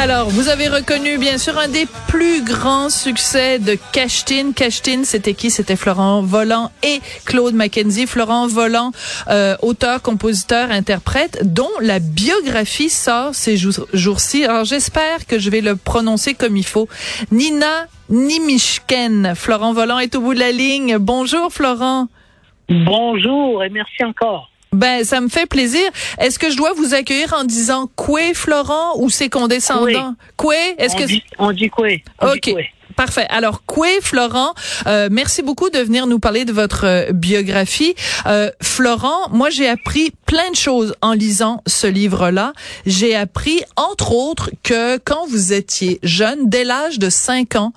Alors, vous avez reconnu bien sûr un des plus grands succès de Cashtin. Cashtin, c'était qui? C'était Florent Volant et Claude Mackenzie. Florent Volant, euh, auteur, compositeur, interprète, dont la biographie sort ces jours-ci. Alors, j'espère que je vais le prononcer comme il faut. Nina Nimishken. Florent Volant est au bout de la ligne. Bonjour, Florent. Bonjour et merci encore. Ben, ça me fait plaisir. Est-ce que je dois vous accueillir en disant Coué, Florent, ou c'est condescendant? Coué, est-ce que... Dit, on dit Coué. OK. Parfait. Alors, Coué, Florent, euh, merci beaucoup de venir nous parler de votre euh, biographie. Euh, Florent, moi, j'ai appris plein de choses en lisant ce livre-là. J'ai appris, entre autres, que quand vous étiez jeune, dès l'âge de 5 ans,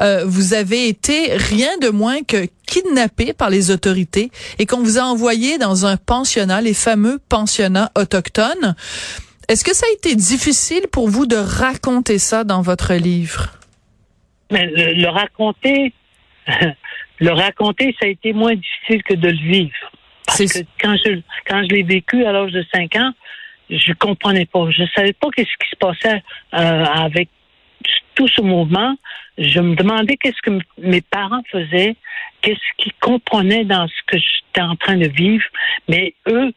euh, vous avez été rien de moins que kidnappé par les autorités et qu'on vous a envoyé dans un pensionnat, les fameux pensionnats autochtones. Est-ce que ça a été difficile pour vous de raconter ça dans votre livre? Mais le, le raconter, le raconter, ça a été moins difficile que de le vivre. Parce que quand je, quand je l'ai vécu à l'âge de 5 ans, je comprenais pas. Je savais pas qu'est-ce qui se passait euh, avec tout ce mouvement. Je me demandais qu'est-ce que mes parents faisaient, qu'est-ce qu'ils comprenaient dans ce que j'étais en train de vivre. Mais eux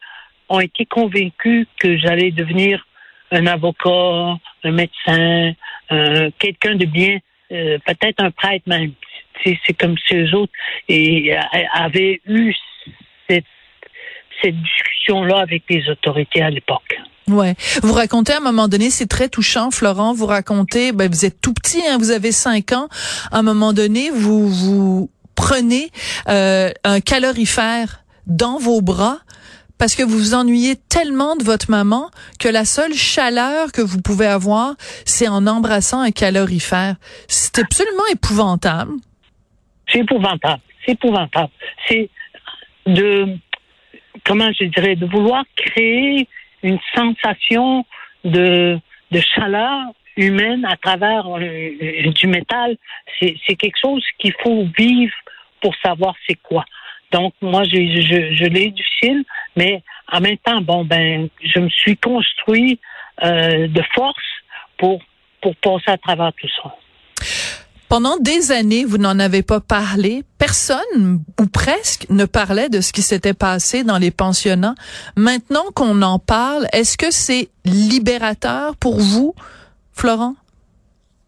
ont été convaincus que j'allais devenir un avocat, un médecin, euh, quelqu'un de bien, euh, peut-être un prêtre même. C'est comme si eux autres et, euh, avaient eu cette, cette discussion-là avec les autorités à l'époque. Ouais. Vous racontez à un moment donné, c'est très touchant, Florent. Vous racontez, ben, vous êtes tout petit, hein, vous avez cinq ans. À un moment donné, vous vous prenez euh, un calorifère dans vos bras parce que vous vous ennuyez tellement de votre maman que la seule chaleur que vous pouvez avoir, c'est en embrassant un calorifère. C'est absolument épouvantable. C'est épouvantable. C'est épouvantable. C'est de, comment je dirais, de vouloir créer une sensation de, chaleur humaine à travers euh, du métal. C'est quelque chose qu'il faut vivre pour savoir c'est quoi. Donc, moi, je, je, je l'ai difficile, mais en même temps, bon, ben, je me suis construit euh, de force pour, pour passer à travers tout ça. Pendant des années, vous n'en avez pas parlé. Personne, ou presque, ne parlait de ce qui s'était passé dans les pensionnats. Maintenant qu'on en parle, est-ce que c'est libérateur pour vous, Florent?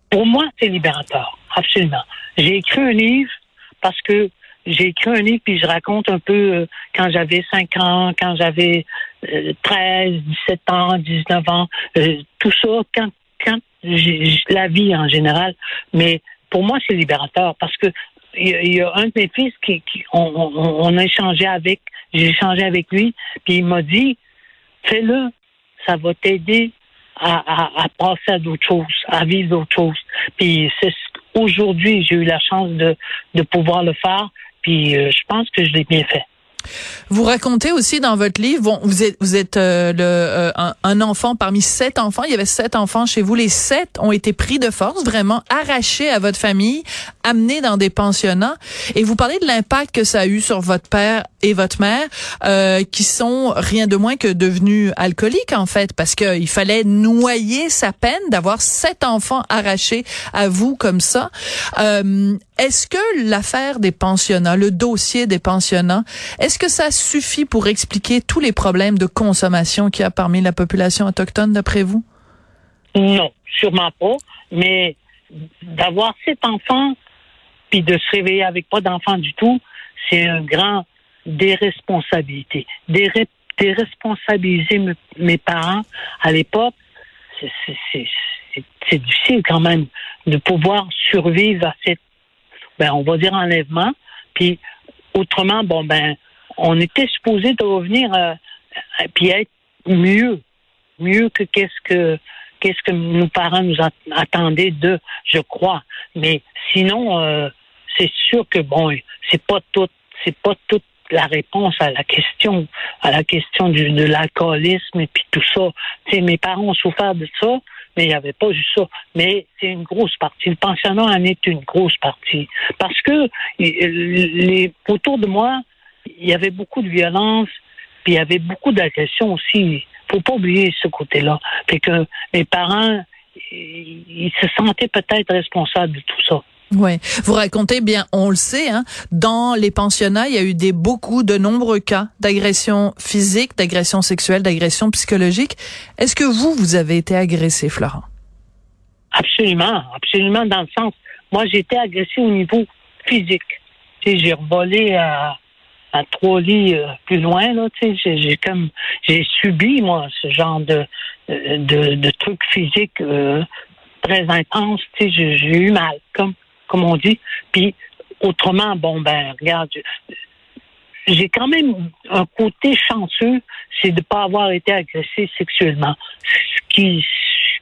Pour moi, c'est libérateur, absolument. J'ai écrit un livre parce que j'ai écrit un livre puis je raconte un peu euh, quand j'avais 5 ans, quand j'avais euh, 13, 17 ans, 19 ans, euh, tout ça, quand, quand la vie en général. Mais pour moi, c'est libérateur parce que il y, a un de mes fils qui, qui on, a échangé avec, j'ai échangé avec lui, puis il m'a dit, fais-le, ça va t'aider à, à, passer à d'autres choses, à vivre d'autres choses. Puis c'est aujourd'hui, j'ai eu la chance de, de pouvoir le faire, puis euh, je pense que je l'ai bien fait. Vous racontez aussi dans votre livre, bon, vous êtes, vous êtes euh, le, euh, un, enfant parmi sept enfants. Il y avait sept enfants chez vous. Les sept ont été pris de force, vraiment arrachés à votre famille, amenés dans des pensionnats. Et vous parlez de l'impact que ça a eu sur votre père et votre mère, euh, qui sont rien de moins que devenus alcooliques en fait, parce qu'il fallait noyer sa peine d'avoir sept enfants arrachés à vous comme ça. Est-ce que l'affaire des pensionnats, le dossier des pensionnats, est-ce que ça suffit pour expliquer tous les problèmes de consommation qu'il y a parmi la population autochtone, d'après vous? Non, sûrement pas. Mais d'avoir sept enfants, puis de se réveiller avec pas d'enfants du tout, c'est un grand déresponsabilité. Déresponsabiliser mes parents à l'époque, c'est difficile quand même de pouvoir survivre à cette, ben, on va dire enlèvement. Puis autrement, bon ben, on était supposé de revenir euh, puis être mieux, mieux que qu'est-ce que qu'est-ce que nos parents nous attendaient de, je crois. Mais sinon, euh, c'est sûr que bon, c'est pas tout, c'est pas toute la réponse à la question, à la question du, de l'alcoolisme et puis tout ça. sais, mes parents ont souffert de ça, mais il n'y avait pas juste ça. Mais c'est une grosse partie. Le pensionnat en est une grosse partie. Parce que autour de moi, il y avait beaucoup de violence, puis il y avait beaucoup d'agression aussi. Faut pas oublier ce côté-là. Que mes parents, ils se sentaient peut-être responsables de tout ça. Oui, vous racontez bien, on le sait, hein, dans les pensionnats, il y a eu des beaucoup de nombreux cas d'agression physique, d'agression sexuelle, d'agression psychologique. Est-ce que vous, vous avez été agressé, Florent? Absolument, absolument, dans le sens, moi, j'ai été agressé au niveau physique. J'ai revolé à, trois lits euh, plus loin, là, tu sais, j'ai comme, j'ai subi, moi, ce genre de, de, de trucs physiques euh, très intenses, tu sais, j'ai eu mal, comme comme on dit. Puis autrement, bon ben, regarde, j'ai quand même un côté chanceux, c'est de ne pas avoir été agressé sexuellement, ce qui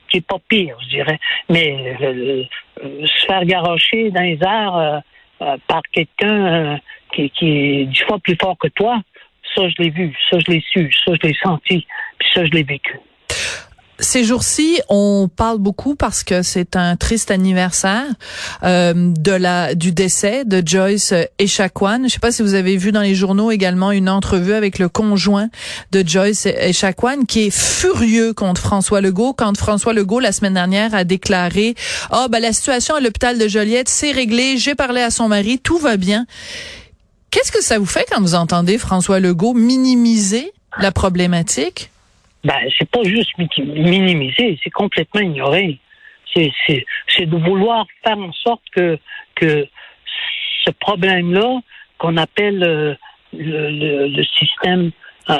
qui pas pire, je dirais. Mais euh, euh, se faire garocher dans les airs euh, par quelqu'un qui, qui est dix fois plus fort que toi, ça je l'ai vu, ça je l'ai su, ça je l'ai senti, puis ça je l'ai vécu. Ces jours-ci, on parle beaucoup parce que c'est un triste anniversaire euh, de la du décès de Joyce Echaquan. Je sais pas si vous avez vu dans les journaux également une entrevue avec le conjoint de Joyce Echaquan qui est furieux contre François Legault quand François Legault la semaine dernière a déclaré "Ah oh, ben la situation à l'hôpital de Joliette c'est réglé, j'ai parlé à son mari, tout va bien." Qu'est-ce que ça vous fait quand vous entendez François Legault minimiser la problématique? Ben, c'est pas juste minimiser, c'est complètement ignorer. C'est de vouloir faire en sorte que, que ce problème-là, qu'on appelle euh, le, le, système euh,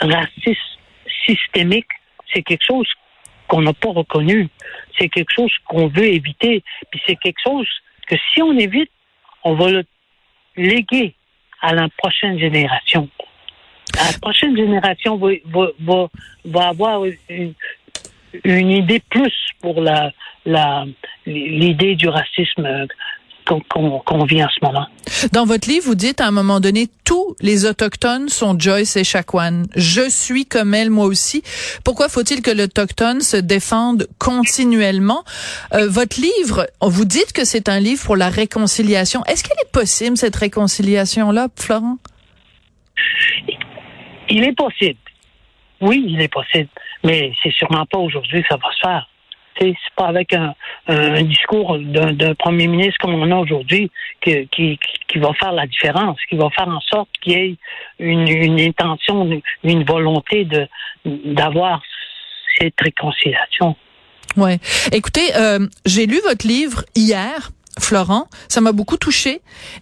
raciste systémique, c'est quelque chose qu'on n'a pas reconnu. C'est quelque chose qu'on veut éviter. Puis c'est quelque chose que si on évite, on va le léguer à la prochaine génération la prochaine génération va, va, va, avoir une, une, idée plus pour la, l'idée du racisme qu'on vit en ce moment. Dans votre livre, vous dites à un moment donné, tous les autochtones sont Joyce et Chacuan. Je suis comme elle, moi aussi. Pourquoi faut-il que l'autochtone se défende continuellement? Euh, Votre livre, vous dites que c'est un livre pour la réconciliation. Est-ce qu'elle est possible cette réconciliation-là, Florent? Il est possible. Oui, il est possible. Mais c'est sûrement pas aujourd'hui que ça va se faire. C'est pas avec un, discours d'un premier ministre comme on a aujourd'hui qui, qui, va faire la différence, qui va faire en sorte qu'il y ait une, une intention, une, volonté de d'avoir cette réconciliation. Ouais. Écoutez, euh, j'ai lu votre livre hier Florent. Ça m'a beaucoup touché.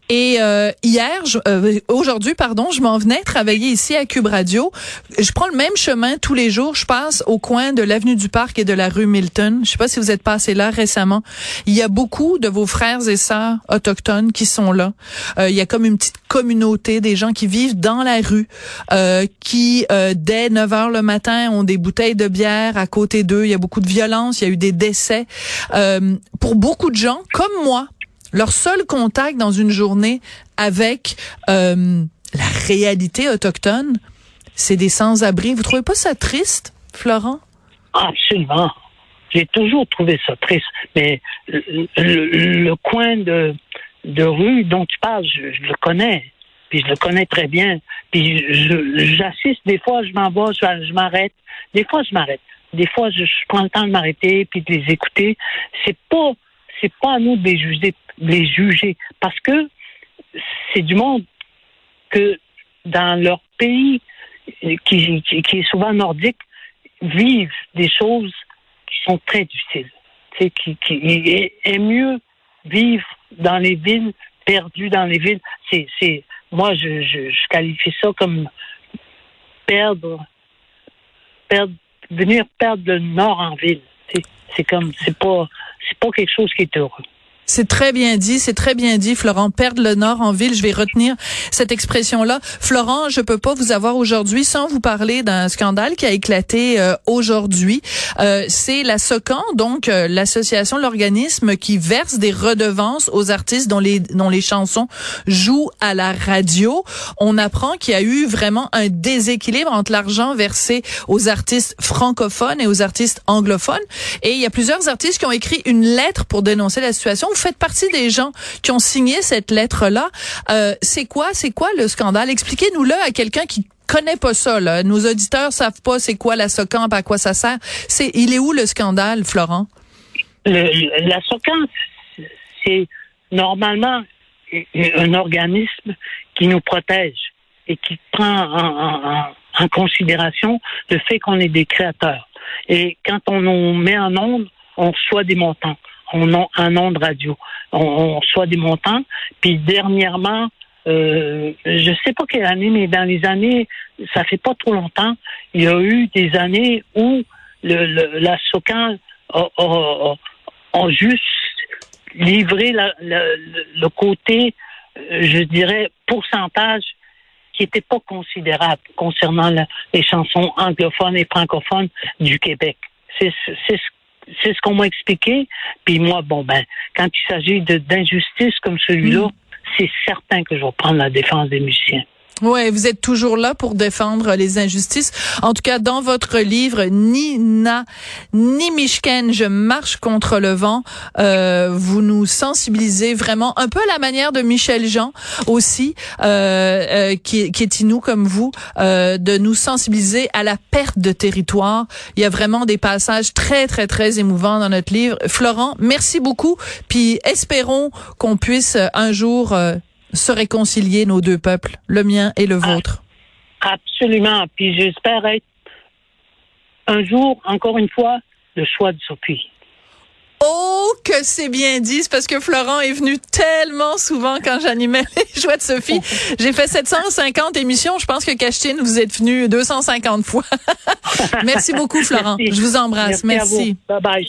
Et euh, hier, euh, aujourd'hui, pardon, je m'en venais travailler ici à Cube Radio. Je prends le même chemin tous les jours. Je passe au coin de l'avenue du Parc et de la rue Milton. Je sais pas si vous êtes passé là récemment. Il y a beaucoup de vos frères et sœurs autochtones qui sont là. Euh, il y a comme une petite communauté des gens qui vivent dans la rue, qui dès 9 heures le matin ont des bouteilles de bière à côté d'eux. Il y a beaucoup de violence. Il y a eu des décès. pour beaucoup de gens comme moi leur seul contact dans une journée avec euh, la réalité autochtone, c'est des sans-abri. Vous trouvez pas ça triste, Florent? Absolument. J'ai toujours trouvé ça triste. Mais le, coin de, de rue dont tu parles, je, le connais. Puis je le connais très bien. Puis j'assiste, des fois je m'en vais, je, m'arrête. Des fois je m'arrête. Des fois je, prends le temps de m'arrêter puis de les écouter. C'est pas c'est pas à nous de les juger parce que c'est du monde que dans leur pays qui, qui, est souvent nordique vivent des choses qui sont très difficiles. C'est qui, qui est, mieux vivre dans les villes, perdu dans les villes. C'est, c'est moi je, je, je qualifie ça comme perdre, perdre venir perdre le nord en ville. C'est, c'est comme c'est pas c'est pas quelque chose qui est heureux. C'est très bien dit, c'est très bien dit, Florent. Perdre le nord en ville, je vais retenir cette expression-là. Florent, je peux pas vous avoir aujourd'hui sans vous parler d'un scandale qui a éclaté euh, aujourd'hui. Euh, c'est la SOCAN, donc euh, l'association, l'organisme qui verse des redevances aux artistes dont les dont les chansons jouent à la radio. On apprend qu'il y a eu vraiment un déséquilibre entre l'argent versé aux artistes francophones et aux artistes anglophones. Et il y a plusieurs artistes qui ont écrit une lettre pour dénoncer la situation faites partie des gens qui ont signé cette lettre-là. Euh, c'est quoi, c'est quoi le scandale? Expliquez-nous-le à quelqu'un qui connaît pas ça. Là. Nos auditeurs savent pas c'est quoi la SOCAMP, à quoi ça sert. C'est, il est où le scandale, Florent? la SOCAMP, c'est normalement un organisme qui nous protège et qui prend en, en considération le fait qu'on est des créateurs. Et quand on nous met en onde, on reçoit des montants on a un nom de radio. On, reçoit des montants. Puis dernièrement, euh, je sais pas quelle année, mais dans les années, ça fait pas trop longtemps, il y a eu des années où la SOCAN a, juste livré le, côté, euh, je dirais, pourcentage qui n'était pas considérable concernant les chansons anglophones et francophones du Québec. C'est ce c'est ce qu'on m'a expliqué. Puis moi, bon, ben, quand il s'agit d'injustice comme celui-là, mm. c'est certain que je vais prendre la défense des musiciens. Ouais, vous êtes toujours là pour défendre les injustices. En tout cas, dans votre livre, ni Na, ni Mishken, je marche contre le vent. Euh, vous nous sensibilisez vraiment un peu à la manière de Michel Jean aussi, euh, euh, qui, qui, est inou comme vous, euh, de nous sensibiliser à la perte de territoire. Il y a vraiment des passages très très très émouvants dans notre livre. Florent, merci beaucoup. Puis espérons qu'on puisse un jour euh, se réconcilier nos deux peuples, le mien et le ah, vôtre. Absolument. Puis j'espère être un jour, encore une fois, le choix de Sophie. Oh, que c'est bien dit. Parce que Florent est venu tellement souvent quand j'animais les joies de Sophie. J'ai fait 750 émissions. Je pense que Cachetine, vous êtes venu 250 fois. Merci beaucoup, Florent. Je vous embrasse. Merci. Bye bye.